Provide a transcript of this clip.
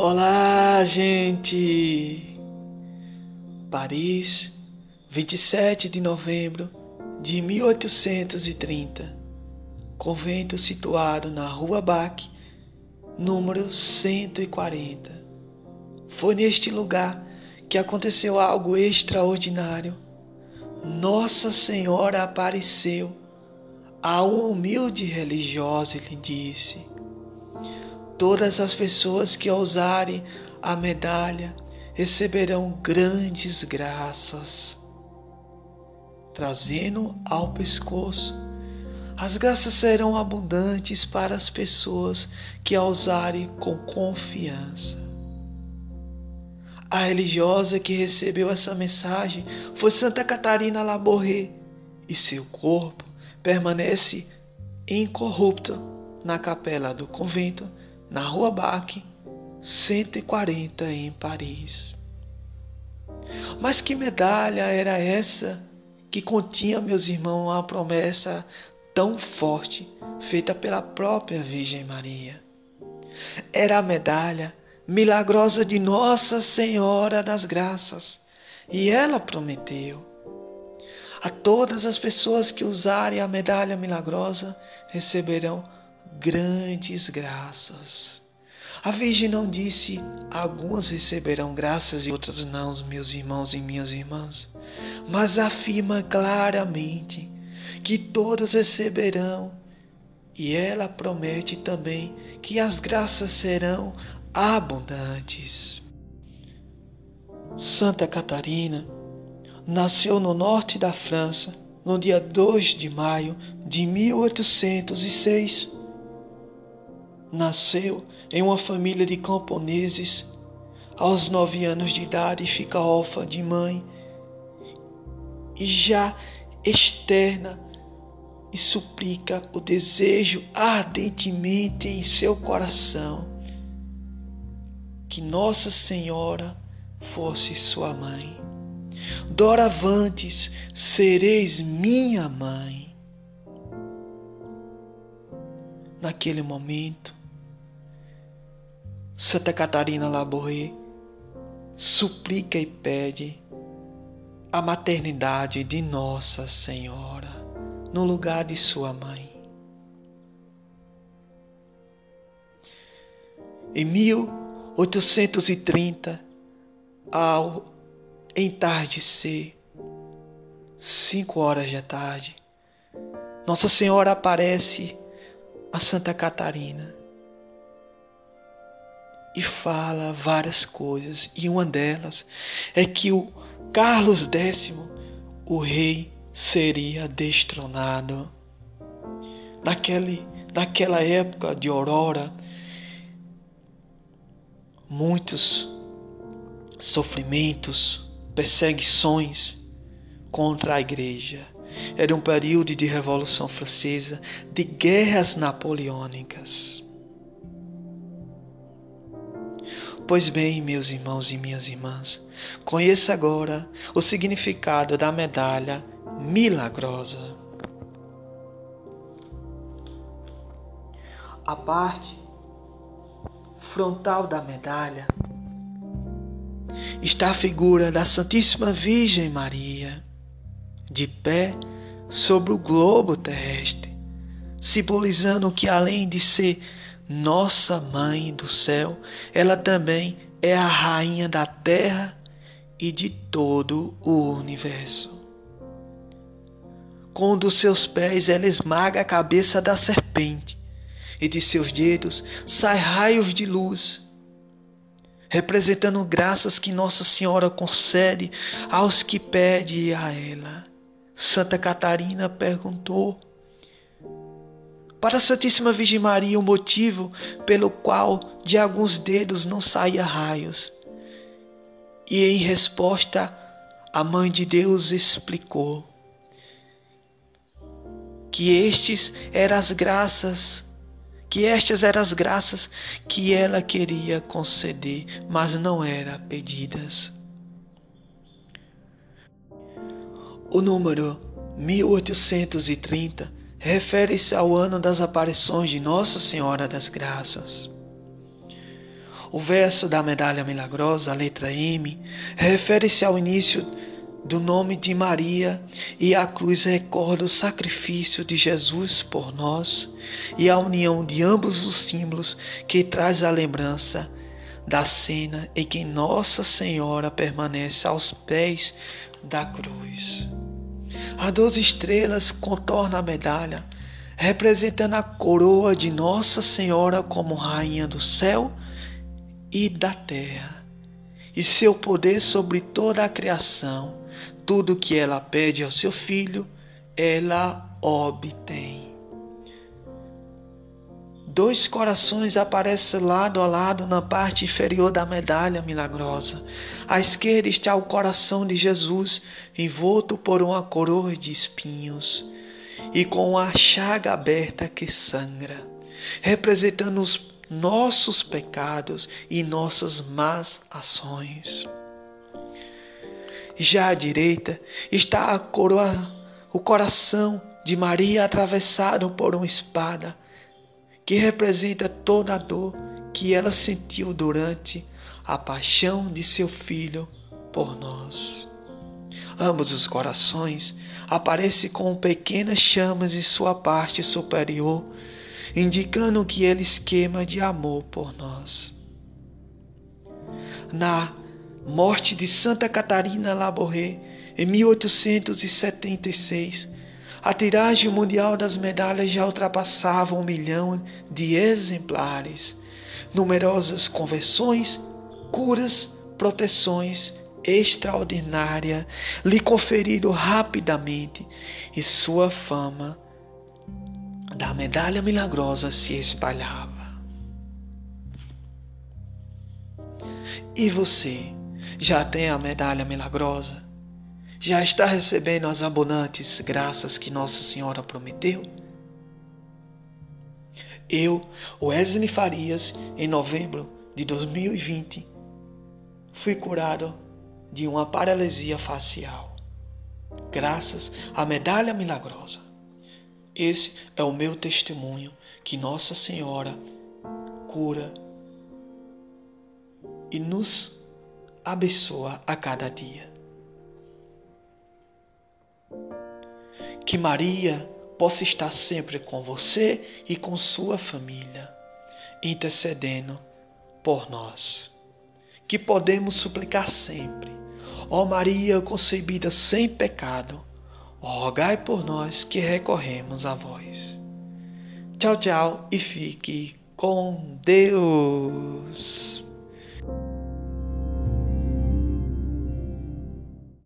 Olá, gente! Paris, 27 de novembro de 1830. Convento situado na Rua Bac, número 140. Foi neste lugar que aconteceu algo extraordinário. Nossa Senhora apareceu a uma humilde religiosa e lhe disse: Todas as pessoas que ousarem a medalha receberão grandes graças. Trazendo ao pescoço, as graças serão abundantes para as pessoas que a usarem com confiança. A religiosa que recebeu essa mensagem foi Santa Catarina Laborré e seu corpo permanece incorrupto na capela do convento na Rua Bac, 140 em Paris. Mas que medalha era essa que continha, meus irmãos, uma promessa tão forte feita pela própria Virgem Maria? Era a medalha milagrosa de Nossa Senhora das Graças, e ela prometeu a todas as pessoas que usarem a medalha milagrosa receberão grandes graças. A Virgem não disse: algumas receberão graças e outras não, meus irmãos e minhas irmãs, mas afirma claramente que todas receberão. E ela promete também que as graças serão abundantes. Santa Catarina nasceu no norte da França no dia 2 de maio de 1806 nasceu em uma família de camponeses. Aos nove anos de idade, fica órfã de mãe e já externa e suplica o desejo ardentemente em seu coração que Nossa Senhora fosse sua mãe. Doravantes sereis minha mãe. Naquele momento, Santa Catarina Laboré suplica e pede a maternidade de Nossa Senhora no lugar de sua mãe. Em 1830, ao entardecer, cinco horas da tarde, Nossa Senhora aparece a Santa Catarina e fala várias coisas, e uma delas é que o Carlos X, o rei, seria destronado. Naquele, naquela época de aurora, muitos sofrimentos, perseguições contra a igreja. Era um período de Revolução Francesa, de guerras napoleônicas. Pois bem, meus irmãos e minhas irmãs, conheça agora o significado da medalha milagrosa. A parte frontal da medalha está a figura da Santíssima Virgem Maria, de pé sobre o globo terrestre, simbolizando que além de ser nossa Mãe do céu, ela também é a rainha da terra e de todo o universo. Com um dos seus pés ela esmaga a cabeça da serpente, e de seus dedos saem raios de luz, representando graças que Nossa Senhora concede aos que pedem a ela. Santa Catarina perguntou: para a Santíssima Virgem Maria o motivo pelo qual de alguns dedos não saía raios. E em resposta, a Mãe de Deus explicou que estes eram as graças, que estas eram as graças que ela queria conceder, mas não eram pedidas. O número 1830 refere-se ao ano das aparições de Nossa Senhora das Graças. O verso da medalha milagrosa, a letra M, refere-se ao início do nome de Maria e a cruz recorda o sacrifício de Jesus por nós e a união de ambos os símbolos que traz a lembrança da cena em que Nossa Senhora permanece aos pés da cruz. As doze estrelas contornam a medalha, representando a coroa de Nossa Senhora como Rainha do céu e da terra, e seu poder sobre toda a criação. Tudo que ela pede ao seu filho, ela obtém. Dois corações aparecem lado a lado na parte inferior da medalha milagrosa. À esquerda está o coração de Jesus, envolto por uma coroa de espinhos e com a chaga aberta que sangra, representando os nossos pecados e nossas más ações. Já à direita está a coroa, o coração de Maria atravessado por uma espada, que representa toda a dor que ela sentiu durante a paixão de seu filho por nós. Ambos os corações aparecem com pequenas chamas em sua parte superior indicando que ele esquema de amor por nós. Na morte de Santa Catarina Laborré, em 1876, a tiragem mundial das medalhas já ultrapassava um milhão de exemplares. Numerosas conversões, curas, proteções extraordinárias lhe conferiram rapidamente e sua fama da medalha milagrosa se espalhava. E você já tem a medalha milagrosa? Já está recebendo as abundantes graças que Nossa Senhora prometeu? Eu, Wesley Farias, em novembro de 2020, fui curado de uma paralisia facial, graças à medalha milagrosa. Esse é o meu testemunho que Nossa Senhora cura e nos abençoa a cada dia. Que Maria possa estar sempre com você e com sua família, intercedendo por nós. Que podemos suplicar sempre. Ó Maria concebida sem pecado, rogai por nós que recorremos a vós. Tchau, tchau e fique com Deus.